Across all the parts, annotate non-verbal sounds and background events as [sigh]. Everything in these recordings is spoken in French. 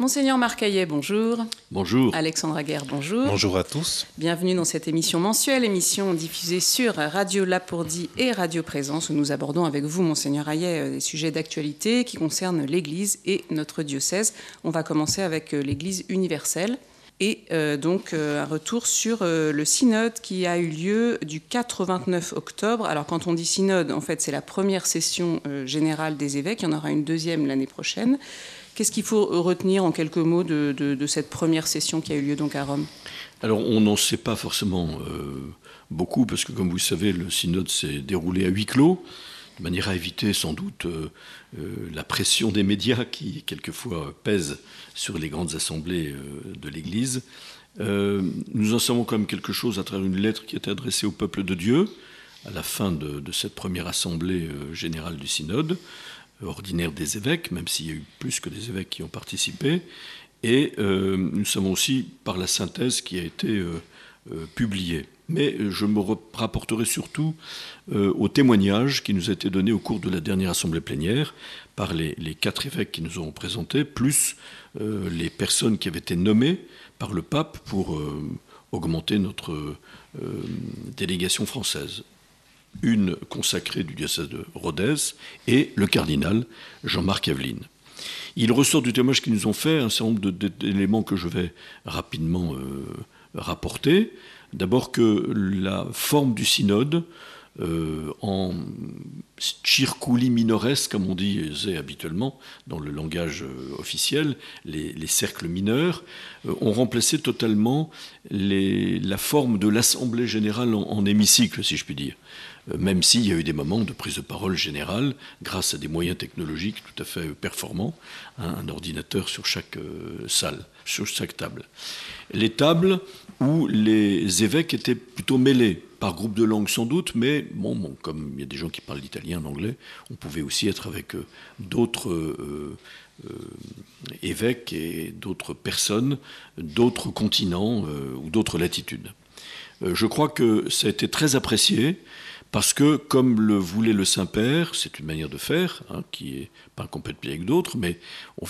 Monseigneur Marcaillet, bonjour. Bonjour. Alexandra Guerre, bonjour. Bonjour à tous. Bienvenue dans cette émission mensuelle, émission diffusée sur Radio Lapourdie et Radio Présence, où nous abordons avec vous, Monseigneur Hayet, euh, des sujets d'actualité qui concernent l'Église et notre diocèse. On va commencer avec euh, l'Église universelle et euh, donc un retour sur le synode qui a eu lieu du 4 au 29 octobre. Alors quand on dit synode, en fait c'est la première session générale des évêques, il y en aura une deuxième l'année prochaine. Qu'est-ce qu'il faut retenir en quelques mots de, cette première session qui a eu lieu donc à Rome? Alors, on n'en sait pas forcément euh, beaucoup, parce que comme vous savez, le synode s'est déroulé à huis clos, de manière à éviter sans doute euh, euh, la pression des médias qui, quelquefois, pèse sur les grandes assemblées de l'Église. nous en savons quand même quelque chose à travers une lettre qui était adressée au peuple de Dieu à la fin de cette première assemblée générale du synode ordinaire des évêques, même s'il y a eu plus que des évêques qui ont participé. Et euh, nous savons aussi par la synthèse qui a été euh, euh, publiée. Mais je me rapporterai surtout au témoignage qui nous a été donné au cours de la dernière assemblée plénière par les, les quatre évêques qui nous ont présentés, plus les personnes qui avaient été nommées par le pape pour augmenter notre délégation française une consacrée du diocèse de Rodez et le cardinal Jean-Marc Aveline. Il ressort du témoignage qu'ils nous ont fait un certain nombre d'éléments que je vais rapidement euh, rapporter. D'abord que la forme du synode, euh, en circuli minores, comme on disait habituellement dans le langage euh, officiel, les, cercles mineurs, ont remplacé totalement la forme de l'Assemblée générale en, hémicycle, si je puis dire. Euh, même s'il y a eu des moments de prise de parole générale grâce à des moyens technologiques tout à fait performants, hein, un ordinateur sur chaque euh, salle, sur chaque table. Les tables où les évêques étaient plutôt mêlés, par groupe de langue sans doute, mais bon, comme il y a des gens qui parlent l'italien, l'anglais, on pouvait aussi être avec euh, d'autres évêques et d'autres personnes, d'autres continents ou d'autres latitudes. je crois que ça a été très apprécié. Parce que, comme le voulait le Saint-Père, c'est une manière de faire, hein, qui est pas complètement avec d'autres, mais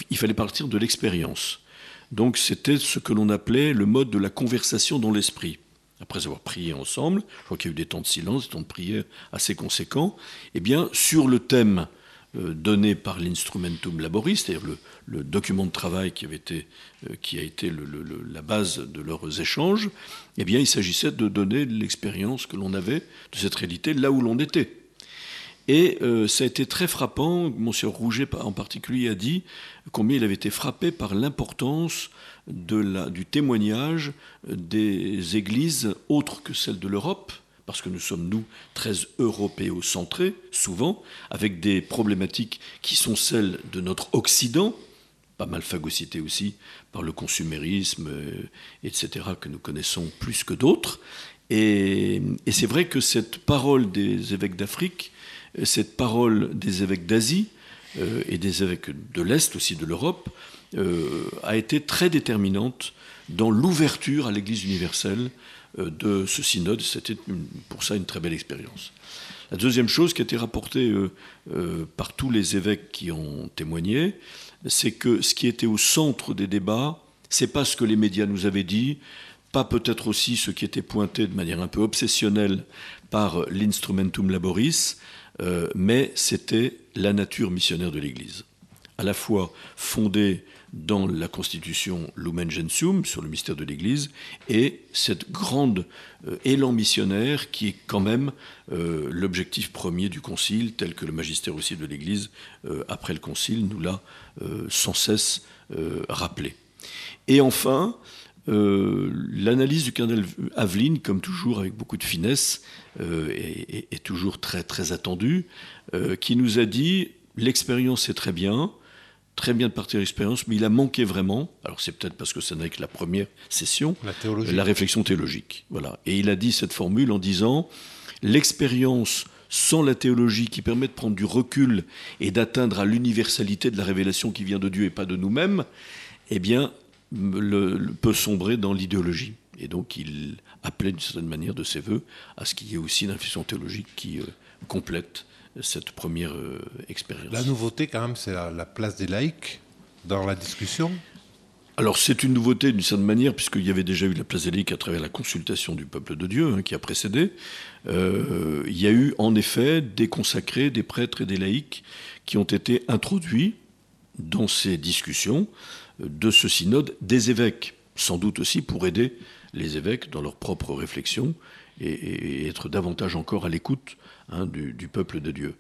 il fallait partir de l'expérience. Donc c'était ce que l'on appelait le mode de la conversation dans l'esprit. Après avoir prié ensemble, je crois qu'il y a eu des temps de silence, des temps de prière assez conséquents, eh bien, sur le thème donné par l'Instrumentum Laboris, c'est-à-dire le, document de travail qui, euh, a été la base de leurs échanges, eh bien, il s'agissait de donner l'expérience que l'on avait de cette réalité là où l'on était. Et euh, ça a été très frappant, Monsieur Rouget en particulier a dit combien il avait été frappé par l'importance du témoignage des églises autres que celles de l'Europe, parce que nous sommes, nous, très européocentrés, souvent, avec des problématiques qui sont celles de notre Occident, pas mal phagocytées aussi par le consumérisme, euh, etc., que nous connaissons plus que d'autres. Et, c'est vrai que cette parole des évêques d'Afrique, euh, cette parole des évêques d'Asie, euh, et des évêques de l'Est aussi de l'Europe, a été très déterminante dans l'ouverture à l'Église universelle de ce synode. C'était pour ça une très belle expérience. La deuxième chose qui a été rapportée euh, euh, par tous les évêques qui ont témoigné, c'est que ce qui était au centre des débats, c'est pas ce que les médias nous avaient dit, pas peut-être aussi ce qui était pointé de manière un peu obsessionnelle par l'instrumentum laboris, mais c'était la nature missionnaire de l'Église, à la fois fondée dans la constitution Lumen Gentium sur le mystère de l'Église et cette grande euh, élan missionnaire qui est quand même euh, l'objectif premier du Concile, tel que le magistère aussi de l'Église euh, après le Concile nous l'a sans cesse rappelé. Et enfin, l'analyse du cardinal Aveline, comme toujours avec beaucoup de finesse, est, est, toujours très très attendue, qui nous a dit l'expérience est très bien, très bien de partir l'expérience, mais il a manqué vraiment, alors c'est peut-être parce que ça n'est que la première session, la, réflexion théologique. Voilà. Et il a dit cette formule en disant l'expérience sans la théologie qui permet de prendre du recul et d'atteindre à l'universalité de la révélation qui vient de Dieu et pas de nous-mêmes, eh bien, peut sombrer dans l'idéologie. Et donc, il appelait d'une certaine manière de ses voeux à ce qu'il y ait aussi une réflexion théologique qui euh, complète cette première euh, expérience. La nouveauté, quand même, c'est la, place des laïcs dans la discussion alors c'est une nouveauté d'une certaine manière, puisqu'il y avait déjà eu la place à travers la consultation du peuple de Dieu hein, qui a précédé. Euh, il y a eu en effet des consacrés, des prêtres et des laïcs qui ont été introduits dans ces discussions de ce synode des évêques, sans doute aussi pour aider les évêques dans leurs propres réflexions et, être davantage encore à l'écoute hein, du, peuple de Dieu.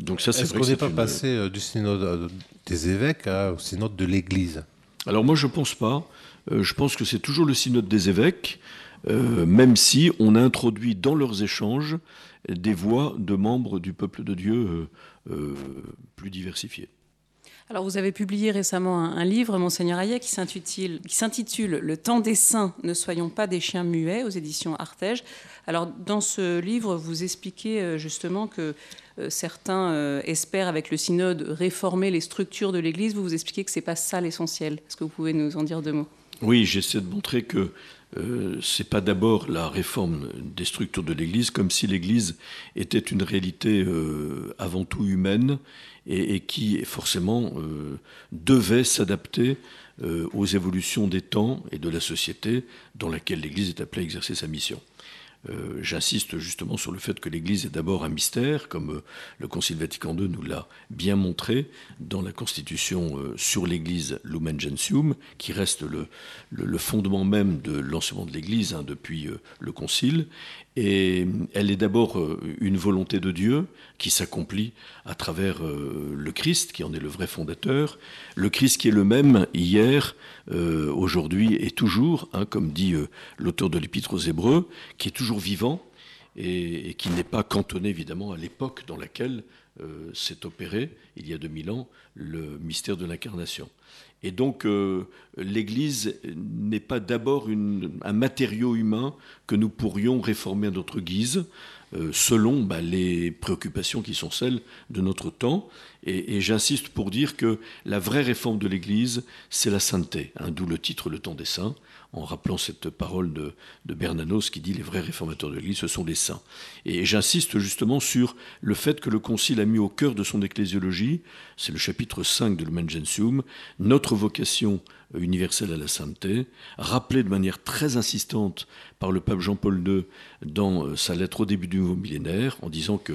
Donc ça, c'est Est-ce qu'on n'est pas passé euh, du synode des évêques au synode de l'Église? Alors moi je ne pense pas. Euh, je pense que c'est toujours le synode des évêques, euh, même si on a introduit dans leurs échanges des voix de membres du peuple de Dieu euh, plus diversifiés. Alors, vous avez publié récemment un, livre, Monseigneur Hayek, qui s'intitule Le temps des saints, ne soyons pas des chiens muets, aux éditions Artege. Alors, dans ce livre, vous expliquez justement que euh, certains euh, espèrent, avec le synode, réformer les structures de l'Église. Vous vous expliquez que ce n'est pas ça l'essentiel. Est-ce que vous pouvez nous en dire deux mots? Oui, j'essaie de montrer que euh, ce n'est pas d'abord la réforme des structures de l'Église, comme si l'Église était une réalité avant tout humaine et, qui forcément devait s'adapter aux évolutions des temps et de la société dans laquelle l'Église est appelée à exercer sa mission. Euh, j'insiste justement sur le fait que l'Église est d'abord un mystère, comme euh, le Concile Vatican II nous l'a bien montré dans la Constitution euh, sur l'Église Lumen Gentium, qui reste le, fondement même de l'enseignement de l'Église hein, depuis le Concile. Et elle est d'abord une volonté de Dieu qui s'accomplit à travers le Christ, qui en est le vrai fondateur. Le Christ qui est le même hier, aujourd'hui et toujours, hein, comme dit l'auteur de l'Épître aux Hébreux, qui est toujours vivant et, qui n'est pas cantonné évidemment à l'époque dans laquelle euh, s'est opéré, il y a 2000 ans, le mystère de l'incarnation. Et donc euh, l'Église n'est pas d'abord un matériau humain que nous pourrions réformer à notre guise, euh, selon bah, les préoccupations qui sont celles de notre temps. Et, j'insiste pour dire que la vraie réforme de l'Église, c'est la sainteté, hein, d'où le titre Le temps des saints en rappelant cette parole de, Bernanos qui dit les vrais réformateurs de l'Église, ce sont les saints. Et j'insiste justement sur le fait que le Concile a mis au cœur de son ecclésiologie, c'est le chapitre 5 de Lumen Gentium, notre vocation universelle à la sainteté, rappelée de manière très insistante par le pape Jean-Paul II dans euh, sa lettre au début du nouveau millénaire, en disant que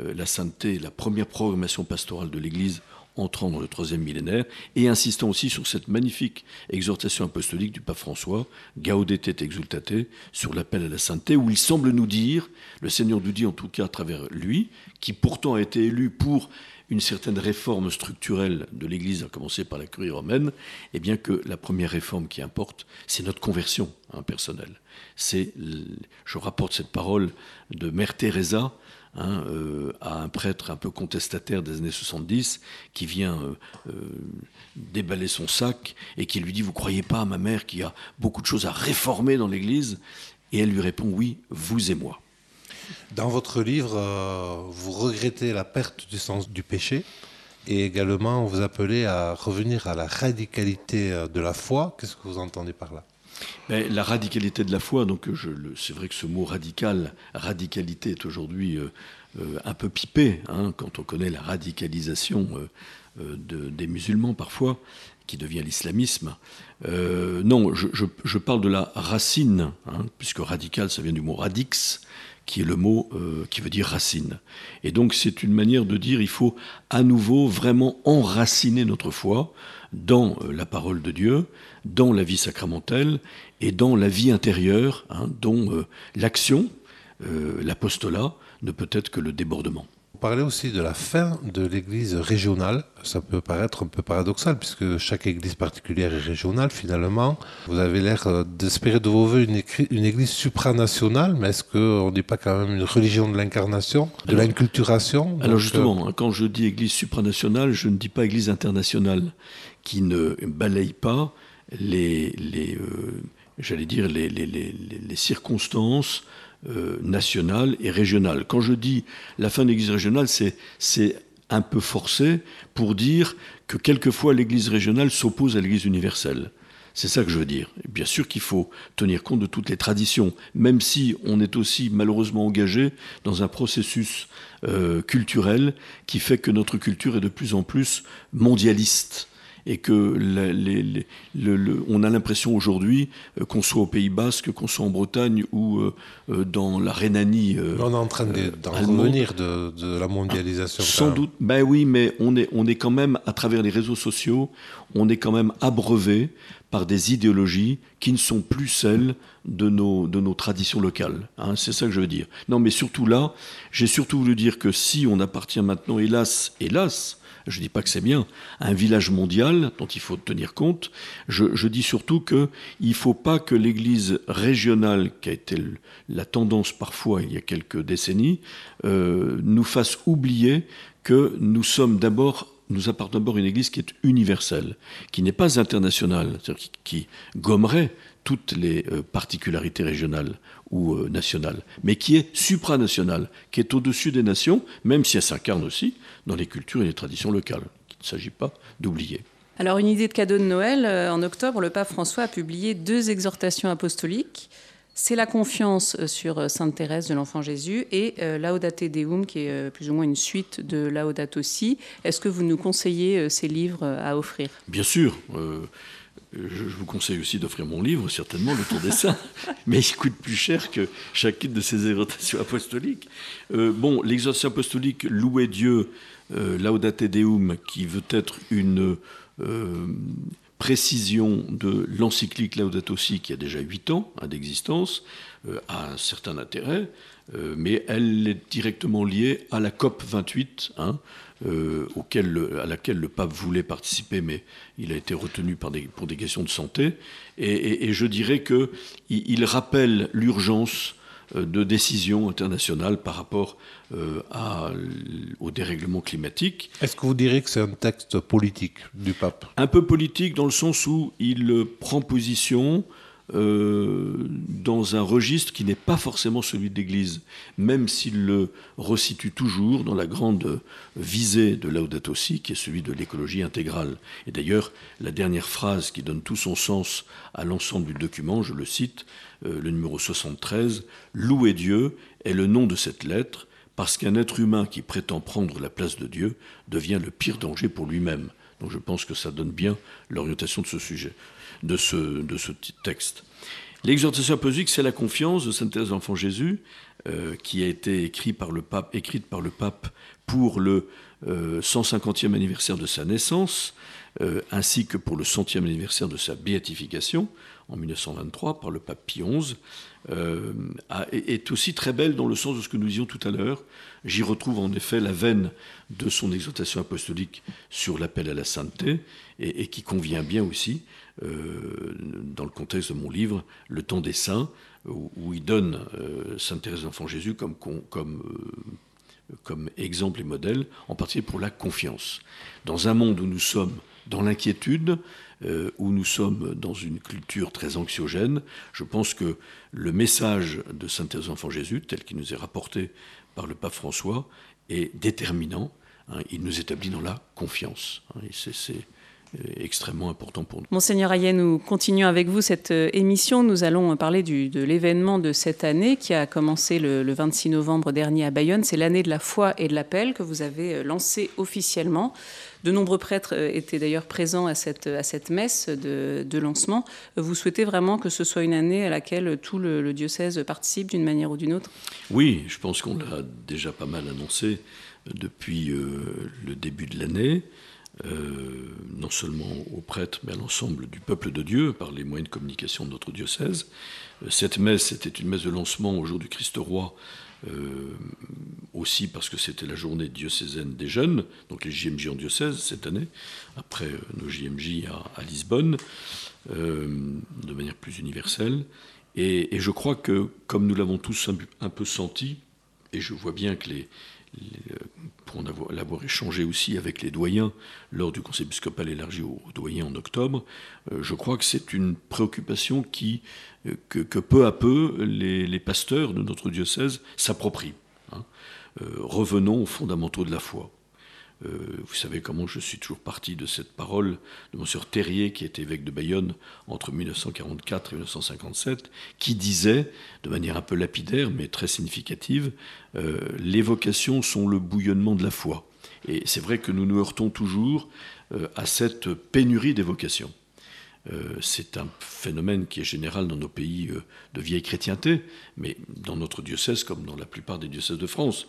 euh, la sainteté est la première programmation pastorale de l'Église entrant dans le troisième millénaire, et insistant aussi sur cette magnifique exhortation apostolique du pape François, Gaudete et exultate, sur l'appel à la sainteté, où il semble nous dire, le Seigneur nous dit en tout cas à travers lui, qui pourtant a été élu pour une certaine réforme structurelle de l'Église, à commencer par la curie romaine, eh bien que la première réforme qui importe, c'est notre conversion hein, personnelle. C'est, je rapporte cette parole de Mère Teresa, Hein, euh, à un prêtre un peu contestataire des années 70 qui vient euh, euh, déballer son sac et qui lui dit Vous croyez pas à ma mère qui a beaucoup de choses à réformer dans l'Église? Et elle lui répond Oui, vous et moi. Dans votre livre, vous regrettez la perte du sens du péché et également vous appelez à revenir à la radicalité de la foi. Qu'est-ce que vous entendez par là? La radicalité de la foi, donc c'est vrai que ce mot radical, radicalité est aujourd'hui euh, euh, un peu pipé, hein, quand on connaît la radicalisation euh, des musulmans parfois, qui devient l'islamisme. non, je, parle de la racine, hein, puisque radical, ça vient du mot radix, qui est le mot qui veut dire racine. Et donc c'est une manière de dire il faut à nouveau vraiment enraciner notre foi dans la parole de Dieu, dans la vie sacramentelle et dans la vie intérieure, hein, dont euh, l'action, euh, l'apostolat, ne peut être que le débordement. Vous parlez aussi de la fin de l'église régionale. Ça peut paraître un peu paradoxal puisque chaque église particulière est régionale finalement. Vous avez l'air euh, d'espérer de vos voeux une, une église supranationale, mais est-ce qu'on n'est pas quand même une religion de l'incarnation, de l'inculturation? Alors justement, quand je dis église supranationale, je ne dis pas église internationale qui ne balaye pas les, euh, j'allais dire, les, circonstances euh, nationales et régionales. Quand je dis la fin de l'Église régionale, c'est un peu forcé pour dire que quelquefois l'Église régionale s'oppose à l'Église universelle. C'est ça que je veux dire. bien sûr qu'il faut tenir compte de toutes les traditions, même si on est aussi malheureusement engagé dans un processus euh, culturel qui fait que notre culture est de plus en plus mondialiste et que on a l'impression aujourd'hui euh, qu'on soit au Pays Basque, qu'on soit en Bretagne ou dans la Rhénanie. on est en train d'en revenir de, la mondialisation. sans doute, ben oui, mais on est, on est quand même, à travers les réseaux sociaux, on est quand même abreuvé par des idéologies qui ne sont plus celles de nos, de nos traditions locales. Hein, c'est ça que je veux dire. Non, mais surtout là, j'ai surtout voulu dire que si on appartient maintenant, hélas, hélas, je ne dis pas que c'est bien, un village mondial dont il faut tenir compte, je, dis surtout qu'il ne faut pas que l'Église régionale, qui a été la tendance parfois il y a quelques décennies, euh, nous fasse oublier que nous sommes d'abord nous d'abord une Église qui est universelle, qui n'est pas internationale, qui, gommerait toutes les euh, particularités régionales ou euh, nationales, mais qui est supranationale, qui est au-dessus des nations, même si elle s'incarne aussi dans les cultures et les traditions locales, qu'il ne s'agit pas d'oublier. Alors, une idée de cadeau de Noël, euh, en octobre, le pape François a publié deux exhortations apostoliques c'est la confiance euh, sur Sainte Thérèse de l'Enfant Jésus et Laudate Deum, qui est plus ou moins une suite de Laudato Si. Est-ce que vous nous conseillez ces livres à offrir? Bien sûr. Je, vous conseille aussi d'offrir mon livre, certainement, Le Tour des Saints, [laughs] mais il coûte plus cher que chacune de ces exhortations apostoliques. bon, l'exhortation apostolique Louer Dieu, Laudate Deum, qui veut être une précision de l'encyclique Laudato Si, qui a déjà 8 ans hein, d'existence, euh, a un certain intérêt, euh, mais elle est directement liée à la COP 28, hein, euh, à laquelle le pape voulait participer, mais il a été retenu par des, pour des questions de santé. Et, je dirais qu'il il rappelle l'urgence euh, de décisions internationales par rapport euh, à, au dérèglement climatique. Est-ce que vous direz que c'est un texte politique du pape? Un peu politique dans le sens où il prend position euh, dans un registre qui n'est pas forcément celui de l'Église, même s'il le resitue toujours dans la grande visée de Laudato Si, qui est celui de l'écologie intégrale. Et d'ailleurs, la dernière phrase qui donne tout son sens à l'ensemble du document, je le cite, euh, le numéro 73, Louer Dieu est le nom de cette lettre, parce qu'un être humain qui prétend prendre la place de Dieu devient le pire danger pour lui-même. Donc je pense que ça donne bien l'orientation de ce sujet de ce, de texte. L'exhortation apostolique, c'est la confiance de Sainte Thérèse d'Enfant Jésus, euh, qui a été écrite par le pape pour le 150e euh, anniversaire de sa naissance, euh, ainsi que pour le 100e anniversaire de sa béatification en 1923 par le pape Pie XI, est aussi très belle dans le sens de ce que nous disions tout à l'heure. J'y retrouve en effet la veine de son exhortation apostolique sur l'appel à la sainteté, et, qui convient bien aussi euh, dans le contexte de mon livre, Le temps des saints, où, il donne euh, Sainte Thérèse d'Enfant Jésus euh, comme exemple et modèle, en particulier pour la confiance. Dans un monde où nous sommes dans l'inquiétude, où nous sommes dans une culture très anxiogène, je pense que le message de Sainte Thérèse d'Enfant Jésus, tel qu'il nous est rapporté par le pape François, est déterminant. Hein. il nous établit dans la confiance. Hein. Extrêmement important pour nous. Monseigneur Ayet, nous continuons avec vous cette euh, émission. Nous allons parler de l'événement de cette année qui a commencé le, 26 novembre dernier à Bayonne. C'est l'année de la foi et de l'appel que vous avez euh, lancé officiellement. De nombreux prêtres euh, étaient d'ailleurs présents à cette, à cette messe de, lancement. Vous souhaitez vraiment que ce soit une année à laquelle tout le, diocèse participe d'une manière ou d'une autre? Oui, je pense qu'on l'a déjà pas mal annoncé depuis le début de l'année. Euh, non seulement aux prêtres, mais à l'ensemble du peuple de Dieu par les moyens de communication de notre diocèse. Euh, cette messe était une messe de lancement au jour du Christ roi, euh, aussi parce que c'était la journée diocésaine des jeunes, donc les JMJ en diocèse cette année, après nos JMJ à, Lisbonne, de manière plus universelle. Et, je crois que, comme nous l'avons tous un, peu senti, et je vois bien que les, pour l'avoir échangé aussi avec les doyens lors du conseil épiscopal élargi aux, doyens en octobre, euh, je crois que c'est une préoccupation qui, euh, que, peu à peu les, pasteurs de notre diocèse s'approprient. Hein. Euh, revenons aux fondamentaux de la foi. Euh, vous savez comment je suis toujours parti de cette parole de Monsieur Terrier, qui était évêque de Bayonne entre 1944 et 1957, qui disait, de manière un peu lapidaire mais très significative, euh, les vocations sont le bouillonnement de la foi. Et c'est vrai que nous nous heurtons toujours à cette pénurie des vocations. C'est un phénomène qui est général dans nos pays de vieille chrétienté, mais dans notre diocèse comme dans la plupart des diocèses de France.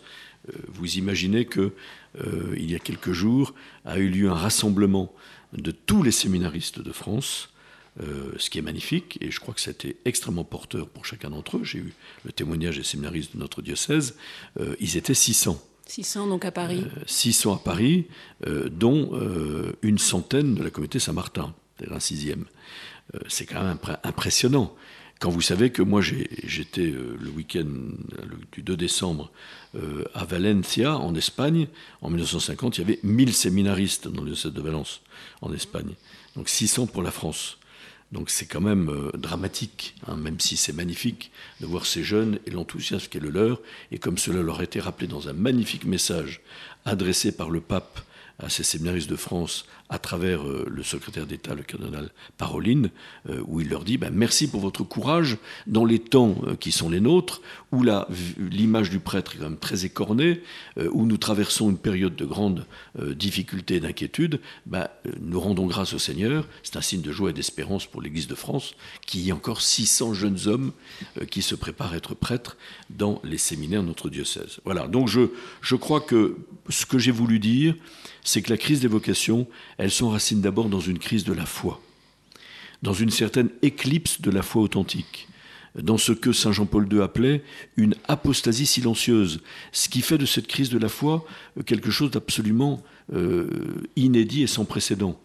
vous imaginez que il y a quelques jours a eu lieu un rassemblement de tous les séminaristes de France euh, ce qui est magnifique, et je crois que c'était extrêmement porteur pour chacun d'entre eux. J'ai eu le témoignage des séminaristes de notre diocèse. Euh, ils étaient 600. 600 donc à Paris 600 euh, à Paris, dont une centaine de la communauté Saint-Martin, sixième. c'est quand même impressionnant. Quand vous savez que moi j'étais le week-end du 2 décembre à Valencia, en Espagne, en 1950, il y avait 1000 séminaristes dans le diocèse de Valence, en Espagne. Donc 600 pour la France. Donc c'est quand même euh, dramatique, hein, même si c'est magnifique de voir ces jeunes et l'enthousiasme qui est le leur, et comme cela leur a été rappelé dans un magnifique message adressé par le pape à ces séminaristes de France à travers euh, le secrétaire d'État, le cardinal Paroline, euh, où il leur dit ben, merci pour votre courage dans les temps euh, qui sont les nôtres, où l'image du prêtre est quand même très écornée, où nous traversons une période de grande difficulté et d'inquiétude. Ben, nous rendons grâce au Seigneur. C'est un signe de joie et d'espérance pour l'Église de France, qui y a encore 600 jeunes hommes qui se préparent à être prêtres dans les séminaires de notre diocèse. Voilà, donc je, je crois que ce que j'ai voulu dire, c'est que la crise des vocations, elle s'enracine d'abord dans une crise de la foi, dans une certaine éclipse de la foi authentique, dans ce que Saint Jean-Paul II appelait une apostasie silencieuse, ce qui fait de cette crise de la foi quelque chose d'absolument euh, inédit et sans précédent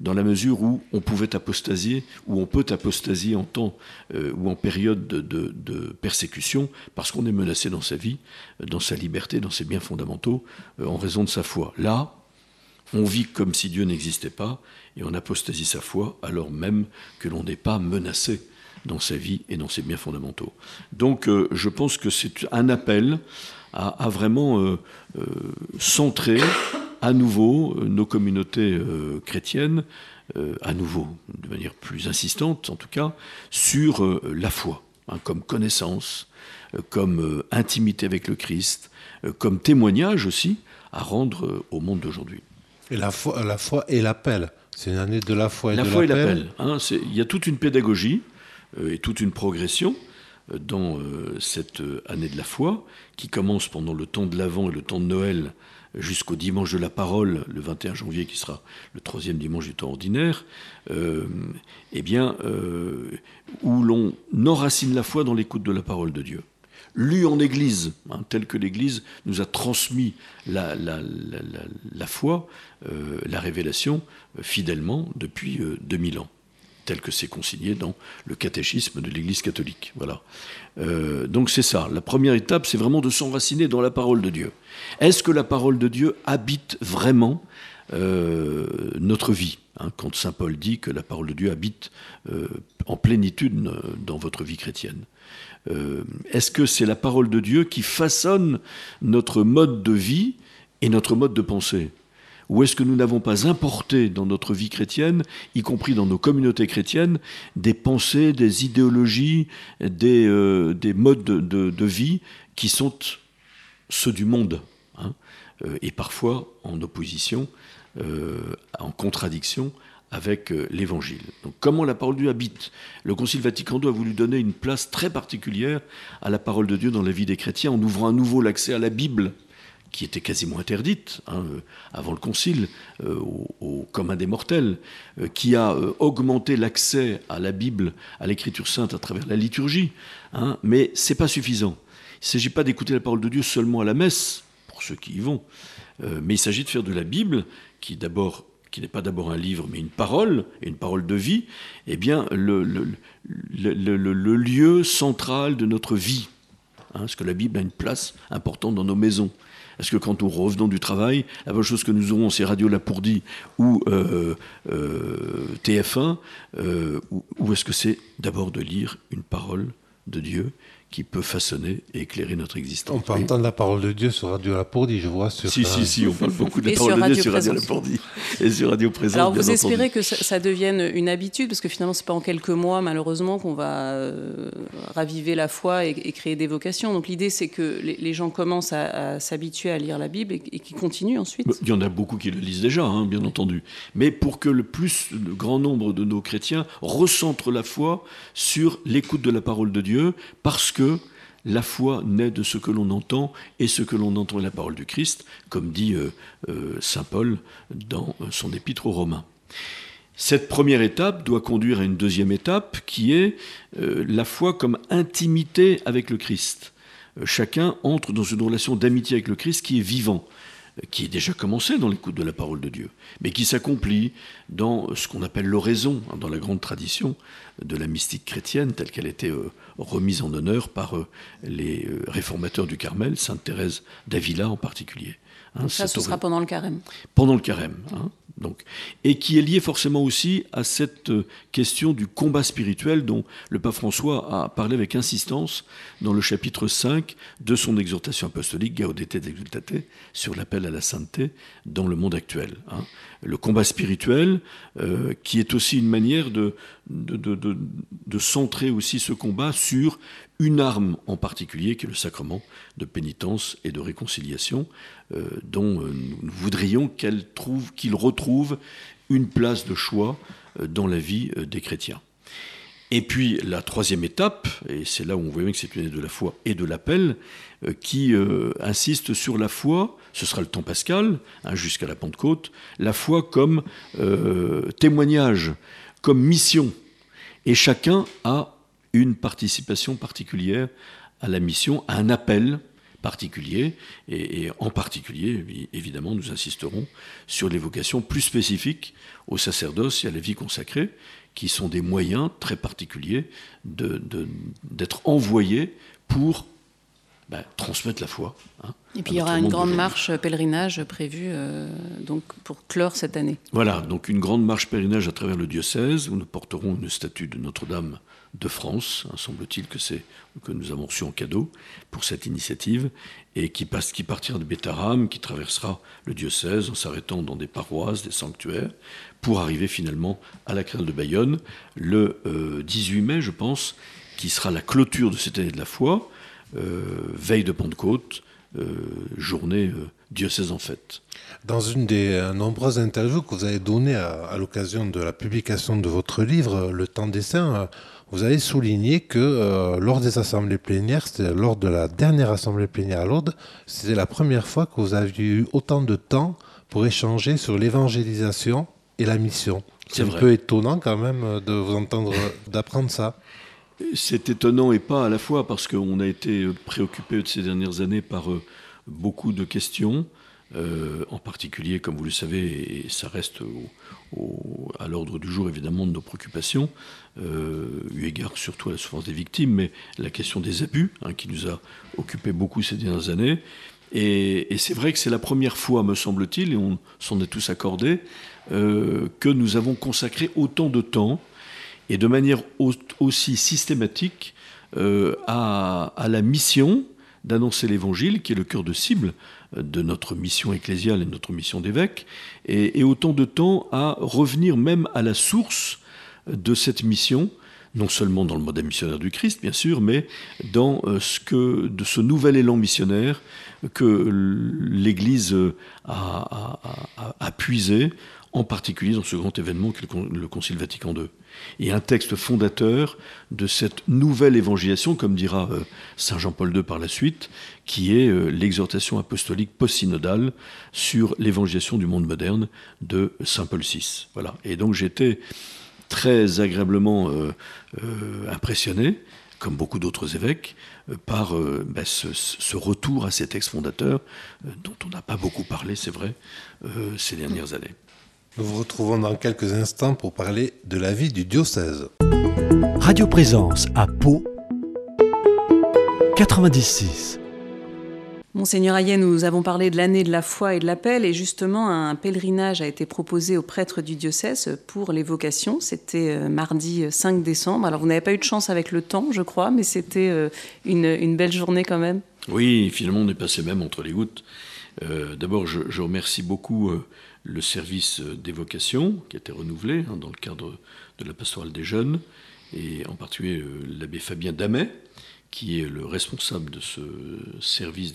dans la mesure où on pouvait apostasier, ou on peut apostasier en temps euh, ou en période de, persécution, parce qu'on est menacé dans sa vie, dans sa liberté, dans ses biens fondamentaux, euh, en raison de sa foi. Là, on vit comme si Dieu n'existait pas, et on apostasie sa foi alors même que l'on n'est pas menacé dans sa vie et dans ses biens fondamentaux. Donc euh, je pense que c'est un appel à, vraiment euh, euh, centrer à nouveau nos communautés chrétiennes, à nouveau, de manière plus insistante en tout cas, sur la foi, hein, comme connaissance, comme intimité avec le Christ, comme témoignage aussi à rendre au monde d'aujourd'hui. Et la foi, la foi et l'appel. C'est une année de la foi et la de foi l'appel. Hein, il y a toute une pédagogie euh, et toute une progression euh, dans euh, cette année de la foi qui commence pendant le temps de l'Avent et le temps de Noël jusqu'au dimanche de la parole, le 21 janvier, qui sera le troisième dimanche du temps ordinaire, eh bien, où l'on enracine la foi dans l'écoute de la parole de Dieu lu en Église, hein, tel que l'Église nous a transmis la, foi, euh, la révélation, euh, fidèlement depuis 2000 euh, ans, tel que c'est consigné dans le catéchisme de l'Église catholique. Voilà. donc c'est ça. La première étape, c'est vraiment de s'enraciner dans la parole de Dieu. Est-ce que la parole de Dieu habite vraiment notre vie hein, Quand Saint Paul dit que la parole de Dieu habite en plénitude dans votre vie chrétienne? Euh, est-ce que c'est la parole de Dieu qui façonne notre mode de vie et notre mode de pensée? Ou est-ce que nous n'avons pas importé dans notre vie chrétienne, y compris dans nos communautés chrétiennes, des pensées, des idéologies, des, euh, modes de, vie qui sont ceux du monde, hein, euh, et parfois en opposition, en contradiction avec euh, l'Évangile. Donc comment la parole de Dieu habite? Le Concile Vatican II a voulu donner une place très particulière à la parole de Dieu dans la vie des chrétiens en ouvrant à nouveau l'accès à la Bible qui était quasiment interdite hein, euh, avant le Concile euh, au, commun des mortels, qui a augmenté l'accès à la Bible, à l'Écriture sainte à travers la liturgie. Hein, mais c'est pas suffisant. Il ne s'agit pas d'écouter la parole de Dieu seulement à la messe, pour ceux qui y vont, mais il s'agit de faire de la Bible, qui d'abord qui n'est pas d'abord un livre, mais une parole, et une parole de vie, eh bien, le, lieu central de notre vie. Hein, parce que la Bible a une place importante dans nos maisons. Est-ce que quand nous revenons du travail, la première chose que nous aurons, c'est Radio Lapourdie ou euh, euh, TF1, euh, ou est-ce que c'est d'abord de lire une parole de Dieu qui peut façonner et éclairer notre existence. On peut entendre la parole de Dieu sur Radio Lapordi, je vois. Sur si, si, si, on parle [laughs] beaucoup de la parole de Dieu sur Radio Lapordi et sur Radio Présence. Alors vous espérez que ça, devienne une habitude, parce que finalement, ce n'est pas en quelques mois, malheureusement, qu'on va euh, raviver la foi et, créer des vocations. Donc l'idée, c'est que les, gens commencent à, s'habituer à lire la Bible et, et qu'ils continuent ensuite. Il y en a beaucoup qui le lisent déjà, hein, bien entendu. Mais pour que le plus, le grand nombre de nos chrétiens recentrent la foi sur l'écoute de la parole de Dieu, parce que la foi naît de ce que l'on entend et ce que l'on entend est la parole du Christ, comme dit euh, euh, Saint Paul dans euh, son épître aux Romains. Cette première étape doit conduire à une deuxième étape qui est la foi comme intimité avec le Christ. chacun entre dans une relation d'amitié avec le Christ qui est vivant qui est déjà commencé dans l'écoute de la parole de Dieu, mais qui s'accomplit dans ce qu'on appelle l'oraison, hein, dans la grande tradition de la mystique chrétienne, telle qu'elle été euh, remise en honneur par euh, les euh, réformateurs du Carmel, Sainte Thérèse d'Avila en particulier. Hein, ça, ce sera pendant le carême. Pendant le carême. Hein, donc, et qui est lié forcément aussi à cette euh, question du combat spirituel dont le pape François a parlé avec insistance dans le chapitre 5 de son exhortation apostolique Gaudete et Exultate sur l'appel à la sainteté dans le monde actuel. Hein. Le combat spirituel euh, qui est aussi une manière de, de, de, de centrer aussi ce combat sur une arme en particulier qui est le sacrement de pénitence et de réconciliation, euh, dont euh, nous voudrions qu'il retrouve une place de choix euh, dans la vie des chrétiens. Et puis la troisième étape, et c'est là où on voit bien que c'est une année de la foi et de l'appel, qui insiste sur la foi, ce sera le temps pascal, hein, jusqu'à la Pentecôte, la foi comme témoignage, comme mission. Et chacun a une participation particulière à la mission, à un appel particulier, et, en particulier, évidemment, nous insisterons sur les vocations plus spécifiques au sacerdoce et à la vie consacrée, qui sont des moyens très particuliers d'être envoyés pour bah, transmettre la foi. Hein, et puis il y aura une grande marche pèlerinage prévue euh, donc pour clore cette année. Voilà, donc une grande marche pèlerinage à travers le diocèse où nous porterons une statue de Notre-Dame de France, hein, semble-t-il que nous avons reçu en cadeau pour cette initiative, et qui, partira de Bétaram, qui traversera le diocèse en s'arrêtant dans des paroisses, des sanctuaires, pour arriver finalement à la crêle de Bayonne le 18 euh, mai, je pense, qui sera la clôture de cette année de la foi, euh, veille de Pentecôte, euh, journée diocèse en fête. Dans une des nombreuses interviews que vous avez données à, à l'occasion de la publication de votre livre, Le temps des saints, vous avez souligné que euh, lors des assemblées plénières, c'était lors de la dernière assemblée plénière à Lourdes, c'était la première fois que vous aviez eu autant de temps pour échanger sur l'évangélisation et la mission. C'est un peu étonnant quand même euh, de vous entendre, euh, d'apprendre ça. C'est étonnant et pas à la fois parce qu'on a été préoccupé de ces dernières années par beaucoup de questions, en particulier, comme vous le savez, et ça reste à l'ordre du jour évidemment de nos préoccupations, euh, eu égard surtout à la souffrance des victimes, mais la question des abus, hein, qui nous a occupé beaucoup ces dernières années. Et, c'est vrai que c'est la première fois, me semble-t-il, et on s'en est tous accordés, euh, que nous avons consacré autant de temps et de manière aussi systématique euh, à, la mission d'annoncer l'Évangile, qui est le cœur de cible de notre mission ecclésiale et notre mission d'évêque, et, autant de temps à revenir même à la source de cette mission, non seulement dans le modèle missionnaire du Christ, bien sûr, mais dans euh, ce de ce nouvel élan missionnaire que l'Église a, puisé, en particulier dans ce grand événement qu'est le Concile Vatican II. Et un texte fondateur de cette nouvelle évangélisation, comme dira euh, Saint Jean-Paul II par la suite, qui est euh, l'exhortation apostolique post-synodale sur l'évangélisation du monde moderne de Saint Paul VI. Voilà. Et donc j'étais très agréablement euh, impressionné, comme beaucoup d'autres évêques, par bah, ce, retour à ces textes fondateurs dont on n'a pas beaucoup parlé, c'est vrai, ces dernières années. Nous vous retrouvons dans quelques instants pour parler de la vie du diocèse. Radio Présence à Pau 96. Monseigneur Ayet, nous avons parlé de l'année de la foi et de l'appel, et justement, un pèlerinage a été proposé aux prêtres du diocèse pour les vocations. C'était euh, mardi 5 décembre. Alors, vous n'avez pas eu de chance avec le temps, je crois, mais c'était euh, une, belle journée quand même. Oui, finalement, on est passé même entre les gouttes. Euh, d'abord, je, remercie beaucoup le service des vocations qui a été renouvelé hein, dans le cadre de la pastorale des jeunes, et en particulier l'abbé Fabien Damet, qui est le responsable de ce service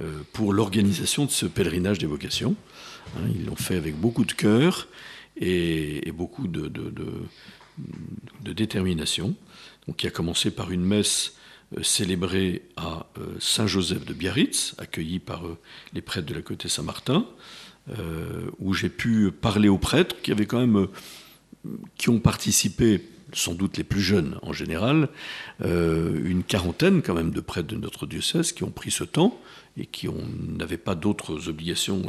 euh, pour l'organisation de ce pèlerinage des vocations. Hein, ils l'ont fait avec beaucoup de cœur et, beaucoup de, de, détermination. Donc, qui a commencé par une messe euh, célébrée à euh, Saint-Joseph de Biarritz, accueillie par les prêtres de la côté Saint-Martin, où j'ai pu parler aux prêtres qui avaient quand même qui ont participé sans doute les plus jeunes en général, euh, une quarantaine quand même de prêtres de notre diocèse qui ont pris ce temps et qui n'avaient pas d'autres obligations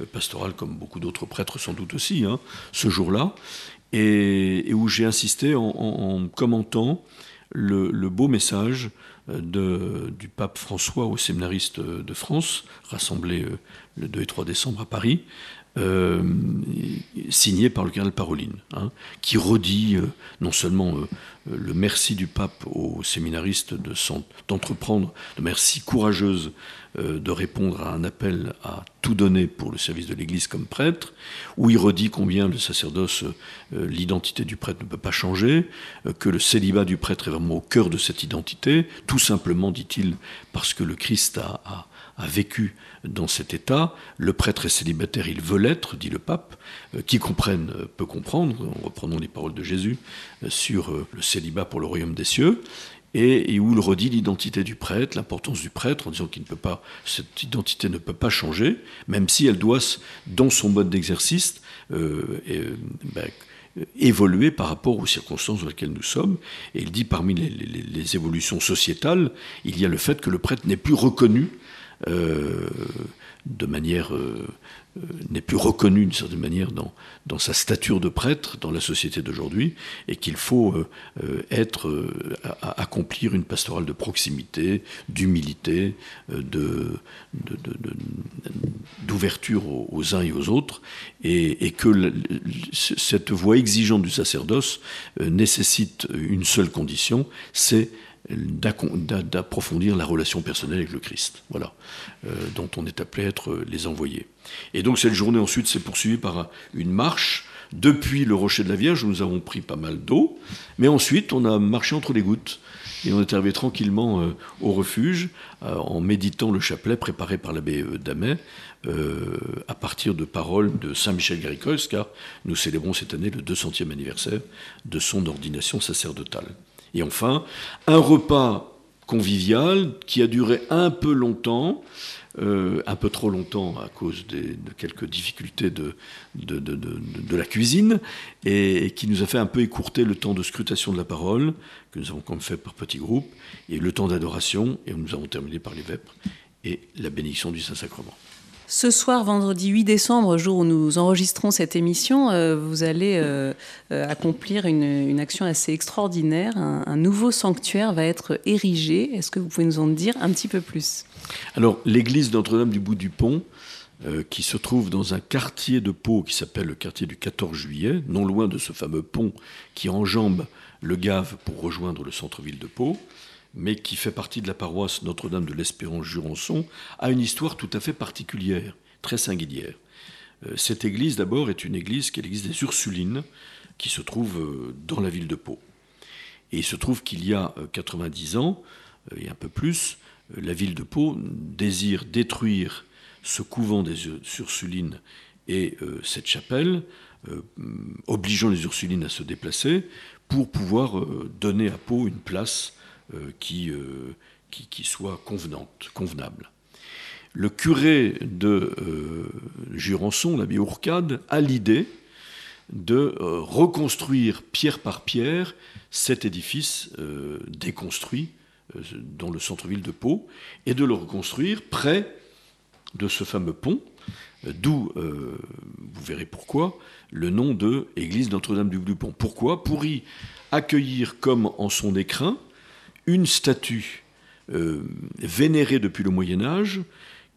euh, pastorales comme beaucoup d'autres prêtres sans doute aussi, hein, ce jour-là, et, où j'ai insisté en, commentant le, beau message euh, du pape François aux séminaristes de France, rassemblés le 2 et 3 décembre à Paris, euh, signé par le cardinal Paroline, hein, qui redit euh, non seulement euh, le merci du pape aux séminaristes d'entreprendre de, manière si courageuse de répondre à un appel à tout donner pour le service de l'Église comme prêtre, où il redit combien le sacerdoce, l'identité du prêtre ne peut pas changer, que le célibat du prêtre est vraiment au cœur de cette identité, tout simplement, dit-il, parce que le Christ a a vécu dans cet état. Le prêtre est célibataire, il veut l'être, dit le pape. Euh, qui comprenne euh, peut comprendre, reprenons les paroles de Jésus euh, sur le célibat pour le royaume des cieux. Et, où il redit l'identité du prêtre, l'importance du prêtre, en disant qu'il ne peut pas, cette identité ne peut pas changer, même si elle doit, dans son mode d'exercice, ben, évoluer par rapport aux circonstances dans lesquelles nous sommes. Et il dit parmi les, évolutions sociétales, il y a le fait que le prêtre n'est plus reconnu de manière euh, euh, n'est plus reconnu d'une certaine manière dans, dans sa stature de prêtre dans la société d'aujourd'hui et qu'il faut être accomplir une pastorale de proximité, d'humilité, de, d'ouverture aux, uns et aux autres et que cette voie exigeante du sacerdoce nécessite une seule condition, c'est d'approfondir la relation personnelle avec le Christ, voilà, euh, dont on est appelé à être les envoyés. Et donc cette journée ensuite s'est poursuivie par une marche depuis le rocher de la Vierge, où nous avons pris pas mal d'eau, mais ensuite on a marché entre les gouttes, et on est arrivé tranquillement euh, au refuge, euh, en méditant le chapelet préparé par l'abbé Damet, à partir de paroles de Saint Michel Garicos, car nous célébrons cette année le 200e anniversaire de son ordination sacerdotale. Et enfin, un repas convivial qui a duré un peu longtemps, euh, un peu trop longtemps à cause de quelques difficultés de, la cuisine, et, qui nous a fait un peu écourter le temps de scrutation de la parole, que nous avons comme fait par petits groupes, et le temps d'adoration, et nous avons terminé par les vêpres et la bénédiction du Saint-Sacrement. Ce soir, vendredi 8 décembre, jour où nous enregistrons cette émission, euh, vous allez euh, euh, accomplir une, action assez extraordinaire. Un, nouveau sanctuaire va être érigé. Est-ce que vous pouvez nous en dire un petit peu plus? Alors, l'église Notre-Dame du Bout du Pont, qui se trouve dans un quartier de Pau qui s'appelle le quartier du 14 juillet, non loin de ce fameux pont qui enjambe le Gave pour rejoindre le centre-ville de Pau, mais qui fait partie de la paroisse Notre-Dame de l'Espérance-Jurançon, a une histoire tout à fait particulière, très singulière. Euh, cette église, d'abord, est une église qui est l'église des Ursulines, qui se trouve euh, dans la ville de Pau. Et il se trouve qu'il y a 90 euh, ans, et un peu plus, la ville de Pau désire détruire ce couvent des Ursulines et cette chapelle, obligeant les Ursulines à se déplacer pour pouvoir donner à Pau une place euh, euh, qui, soit convenable. Le curé de euh, Jurançon, l'abbé Ourcade, a l'idée de reconstruire pierre par pierre cet édifice déconstruit dans le centre-ville de Pau et de le reconstruire près de ce fameux pont, d'où, vous verrez pourquoi, le nom de Église Notre-Dame du Pont. Pourquoi? Pour y accueillir comme en son écrin une statue vénérés depuis le Moyen Âge,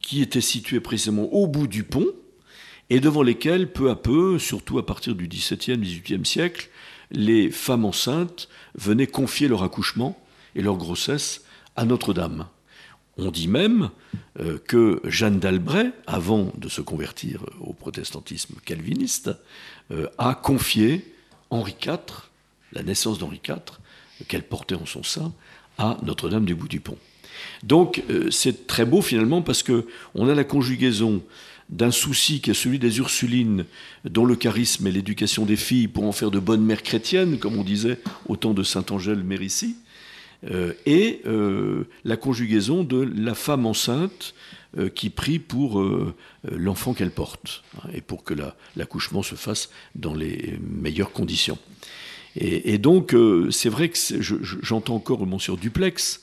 qui étaient situés précisément au bout du pont, et devant lesquels, peu à peu, surtout à partir du XVIIe, XVIIIe siècle, les femmes enceintes venaient confier leur accouchement et leur grossesse à Notre-Dame. On dit même euh, que Jeanne d'Albret, avant de se convertir au protestantisme calviniste, euh, a confié Henri IV, la naissance d'Henri IV, qu'elle portait en son sein, à Notre-Dame du Bout du Pont. Donc euh, c'est très beau finalement parce que on a la conjugaison d'un souci qui est celui des Ursulines, dont le charisme est l'éducation des filles pour en faire de bonnes mères chrétiennes, comme on disait au temps de Saint Angèle Mérici, euh, et euh, la conjugaison de la femme enceinte qui prie pour l'enfant qu'elle porte, hein, et pour que l'accouchement se fasse dans les meilleures conditions. Et, donc, c'est vrai que j'entends encore monsieur Duplex,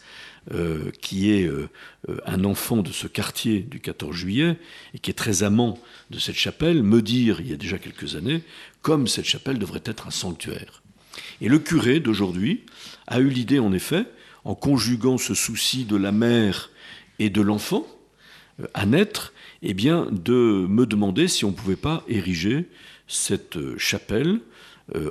euh, qui est euh, euh, un enfant de ce quartier du 14 juillet et qui est très amant de cette chapelle, me dire il y a déjà quelques années comme cette chapelle devrait être un sanctuaire. Et le curé d'aujourd'hui a eu l'idée en effet, en conjuguant ce souci de la mère et de l'enfant à naître, eh bien, de me demander si on ne pouvait pas ériger cette chapelle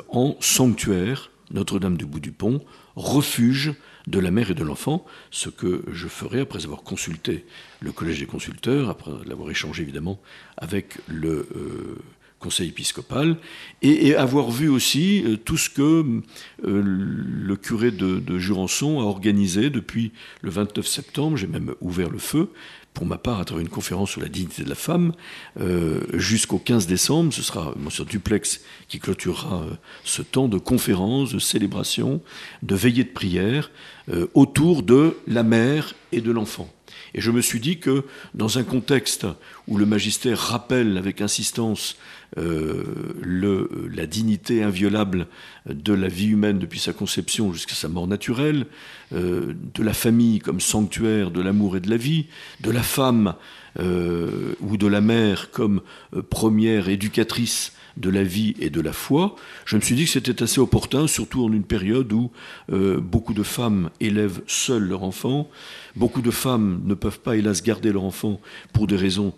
en sanctuaire Notre-Dame du Bout du Pont, refuge de la mère et de l'enfant, ce que je ferai après avoir consulté le collège des consulteurs, après l'avoir échangé évidemment avec le euh, conseil épiscopal, et, avoir vu aussi euh, tout ce que euh, le curé de Jurançon a organisé depuis le 29 septembre, j'ai même ouvert le feu, pour ma part, à travers une conférence sur la dignité de la femme, euh, jusqu'au 15 décembre. Ce sera M. Duplex qui clôturera euh, ce temps de conférence, de célébration, de veillée de prière euh, autour de la mère et de l'enfant. Et je me suis dit que dans un contexte où le magistère rappelle avec insistance euh, la dignité inviolable de la vie humaine depuis sa conception jusqu'à sa mort naturelle, euh, de la famille comme sanctuaire de l'amour et de la vie, de la femme euh, ou de la mère comme première éducatrice de la vie et de la foi, je me suis dit que c'était assez opportun, surtout en une période où beaucoup de femmes élèvent seules leur enfant, beaucoup de femmes ne peuvent pas, hélas, garder leur enfant pour des raisons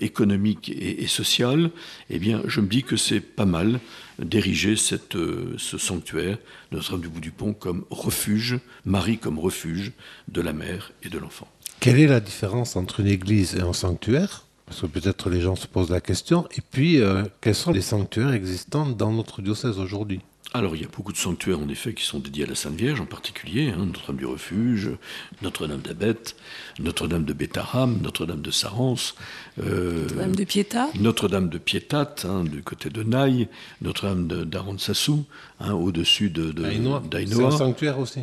économiques et, et sociales, eh bien, je me dis que c'est pas mal d'ériger euh, ce sanctuaire, Notre-Dame du Bout du Pont, comme refuge, Marie comme refuge de la mère et de l'enfant. Quelle est la différence entre une église et un sanctuaire? Parce que peut-être les gens se posent la question. Et puis, euh, quels sont les sanctuaires existants dans notre diocèse aujourd'hui? Alors il y a beaucoup de sanctuaires en effet qui sont dédiés à la Sainte Vierge en particulier, hein, Notre-Dame du Refuge, Notre-Dame d'Abette, Notre-Dame de Bétarame, Notre-Dame de Sarance, euh, Notre-Dame de Piétat, Notre-Dame de Piétat hein, du côté de Naï, Notre-Dame d'Aronsassou, hein, au-dessus de, de C'est un sanctuaire aussi.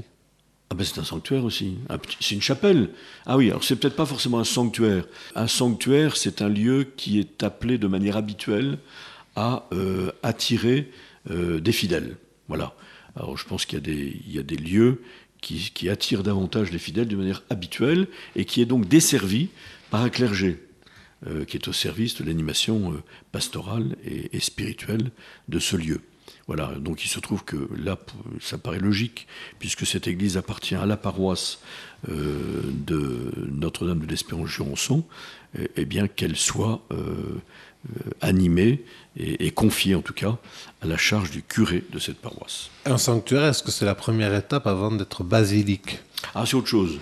Ah ben c'est un sanctuaire aussi. C'est une chapelle. Ah oui, alors c'est peut-être pas forcément un sanctuaire. Un sanctuaire, c'est un lieu qui est appelé de manière habituelle à euh, attirer euh, des fidèles. Voilà. Alors je pense qu'il y, a des lieux qui, attirent davantage les fidèles de manière habituelle et qui est donc desservi par un clergé euh, qui est au service de l'animation pastorale et, spirituelle de ce lieu. Voilà, donc il se trouve que là, ça paraît logique, puisque cette église appartient à la paroisse de Notre-Dame de l'Espérance-Jurançon, et, eh bien qu'elle soit euh, animé et, confié en tout cas à la charge du curé de cette paroisse. Un sanctuaire, est-ce que c'est la première étape avant d'être basilique? Ah, c'est autre chose.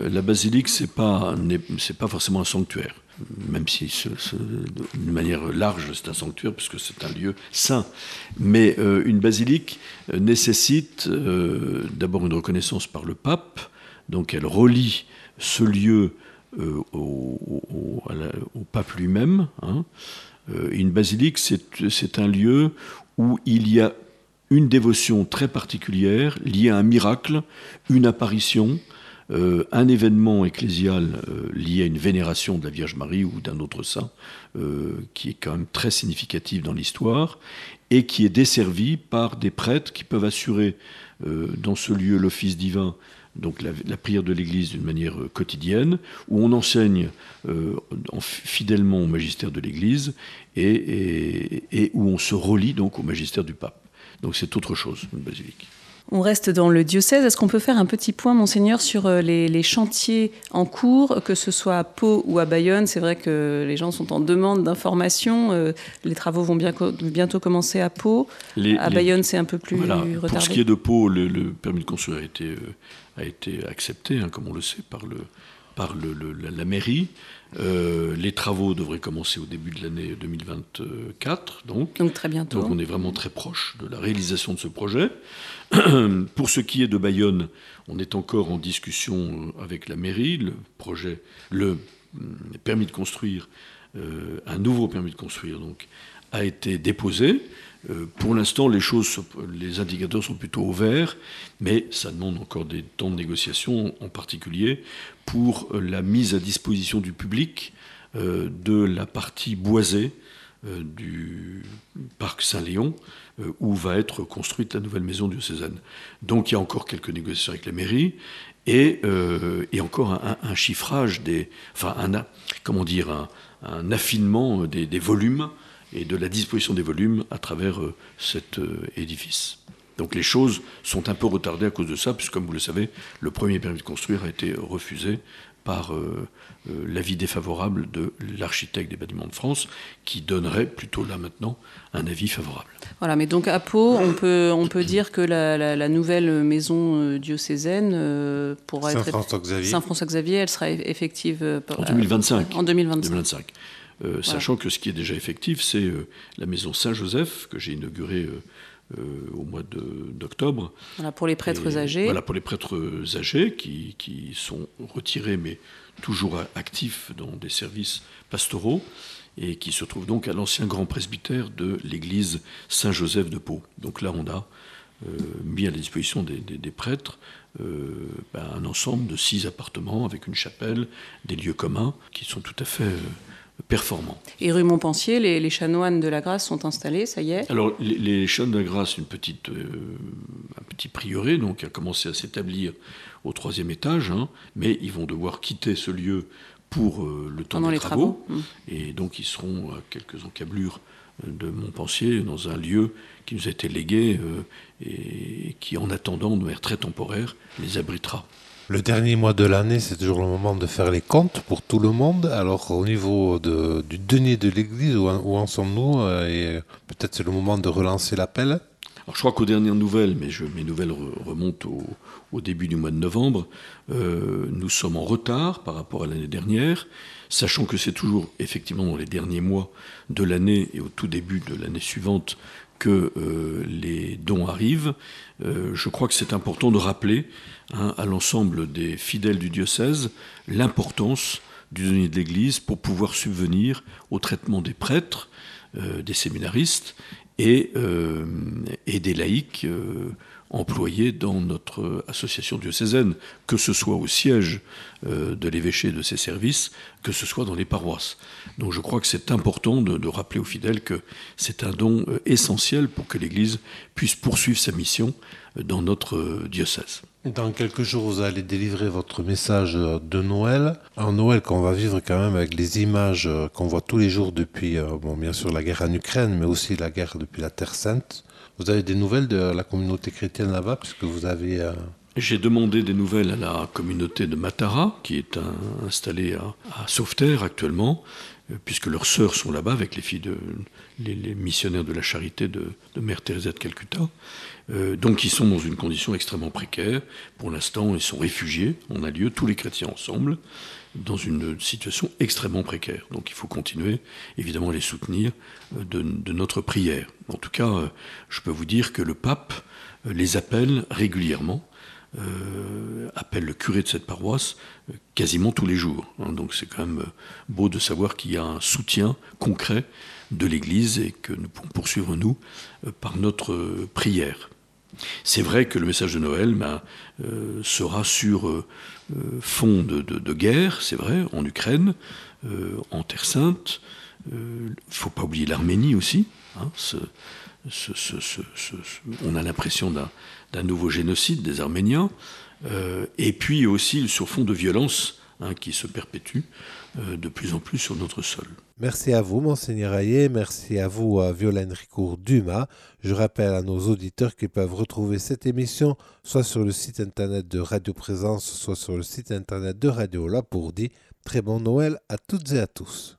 Euh, la basilique, pas c'est pas forcément un sanctuaire, même si d'une manière large c'est un sanctuaire puisque c'est un lieu saint. Mais euh, une basilique nécessite d'abord une reconnaissance par le pape, donc elle relie ce lieu euh, au, pape lui-même. Hein. Euh, une basilique, c'est un lieu où il y a une dévotion très particulière liée à un miracle, une apparition, euh, un événement ecclésial lié à une vénération de la Vierge Marie ou d'un autre saint, qui est quand même très significatif dans l'histoire, et qui est desservi par des prêtres qui peuvent assurer dans ce lieu l'office divin donc la, prière de l'Église d'une manière euh, quotidienne, où on enseigne euh, fidèlement au magistère de l'Église et, où on se relie donc au magistère du pape. Donc c'est autre chose, une basilique. On reste dans le diocèse. Est-ce qu'on peut faire un petit point, monseigneur, sur euh, les, chantiers en cours, que ce soit à Pau ou à Bayonne? C'est vrai que les gens sont en demande d'informations. Euh, les travaux vont bientôt commencer à Pau. à Bayonne, c'est un peu plus retardé. Pour ce qui est de Pau, le, permis de construire a été, euh, a été accepté, hein, comme on le sait, par, le, par la, mairie. les travaux devraient commencer au début de l'année 2024, donc. Donc très bientôt. Donc on est vraiment très proche de la réalisation de ce projet. [clears throat] Pour ce qui est de Bayonne, on est encore en discussion euh, avec la mairie. Le projet, le mm, permis de construire, euh, un nouveau permis de construire, donc, a été déposé. Euh, pour l'instant, les choses, les indicateurs sont plutôt au vert, mais ça demande encore des temps de négociation, en particulier pour la mise à disposition du public de la partie boisée du parc Saint-Léon, euh, où va être construite la nouvelle maison diocésaine. Donc il y a encore quelques négociations avec la mairie et, euh, encore un, chiffrage des, enfin un, comment dire, un, affinement des, volumes et de la disposition des volumes à travers euh, cet édifice. Donc les choses sont un peu retardées à cause de ça, puisque comme vous le savez, le premier permis de construire a été refusé par l'avis défavorable de l'architecte des bâtiments de France, qui donnerait plutôt là maintenant un avis favorable. Voilà, mais donc à Pau, on peut, on peut dire que la, nouvelle maison euh, diocésaine euh, pourra être. Saint-François-Xavier. Saint-François-Xavier, elle sera effective. Euh, en 2025. En 2025. 2025. Sachant que ce qui est déjà effectif, c'est la maison Saint-Joseph, que j'ai inaugurée au mois d'octobre. Voilà, pour les prêtres âgés. Voilà, pour les prêtres âgés qui, qui sont retirés, mais toujours actifs dans des services pastoraux et qui se trouve donc à l'ancien grand presbytère de l'église Saint-Joseph de Pau. Donc là, on a euh, mis à la disposition des, prêtres euh, ben, un ensemble de six appartements avec une chapelle, des lieux communs qui sont tout à fait euh, performants. Et rue Montpensier, les, chanoines de la Grâce sont installés, ça y est Alors, les, chanoines de la Grâce, une petite, un petit prieuré, donc a commencé à s'établir au troisième étage, hein, mais ils vont devoir quitter ce lieu pour euh, le temps des les travaux. Mmh. Et donc ils seront à quelques encablures euh, de Montpensier, dans un lieu qui nous a été légué euh, et qui, en attendant, de manière très temporaire, les abritera. Le dernier mois de l'année, c'est toujours le moment de faire les comptes pour tout le monde. Alors, au niveau du denier de l'Église, où, en sommes-nous Et peut-être c'est le moment de relancer l'appel je crois qu'aux dernières nouvelles, mais mes nouvelles remontent au, début du mois de novembre, euh, nous sommes en retard par rapport à l'année dernière, sachant que c'est toujours effectivement dans les derniers mois de l'année et au tout début de l'année suivante que euh, les dons arrivent. Euh, je crois que c'est important de rappeler hein, à l'ensemble des fidèles du diocèse l'importance du denier de l'Église pour pouvoir subvenir au traitement des prêtres, des séminaristes et, euh, des laïcs euh, employés dans notre association diocésaine, que ce soit au siège euh, de l'évêché de ses services, que ce soit dans les paroisses. Donc je crois que c'est important de, rappeler aux fidèles que c'est un don essentiel pour que l'Église puisse poursuivre sa mission dans notre diocèse. Dans quelques jours, vous allez délivrer votre message de Noël. Un Noël qu'on va vivre quand même avec les images qu'on voit tous les jours depuis, euh, bon, bien sûr, la guerre en Ukraine, mais aussi la guerre depuis la Terre Sainte. Vous avez des nouvelles de la communauté chrétienne là-bas, puisque vous avez... Euh, J'ai demandé des nouvelles à la communauté de Matara, qui est installée à, à Sauveterre actuellement, puisque leurs sœurs sont là-bas avec les filles de les, missionnaires de la charité de, Mère Teresa de Calcutta. Euh, donc ils sont dans une condition extrêmement précaire. Pour l'instant, ils sont réfugiés. On a lieu tous les chrétiens ensemble dans une situation extrêmement précaire. Donc il faut continuer, évidemment, à les soutenir euh, de, notre prière. En tout cas, je peux vous dire que le pape les appelle régulièrement euh, appelle le curé de cette paroisse euh, quasiment tous les jours. Hein. donc c'est quand même euh, beau de savoir qu'il y a un soutien concret de l'Église et que nous pouvons poursuivre, nous, par notre prière. C'est vrai que le message de Noël ben, sera sur fond de, guerre, c'est vrai, en Ukraine, en Terre Sainte. Il ne faut pas oublier l'Arménie aussi. Hein, on a l'impression d'un nouveau génocide des Arméniens, euh, et puis aussi sur fond de violence hein, qui se perpétue de plus en plus sur notre sol. Merci à vous, Monseigneur Ayé. Merci à vous, Violaine Ricourt-Dumas. Je rappelle à nos auditeurs qu'ils peuvent retrouver cette émission soit sur le site internet de Radio Présence, soit sur le site internet de Radio Lapourdi. Très bon Noël à toutes et à tous.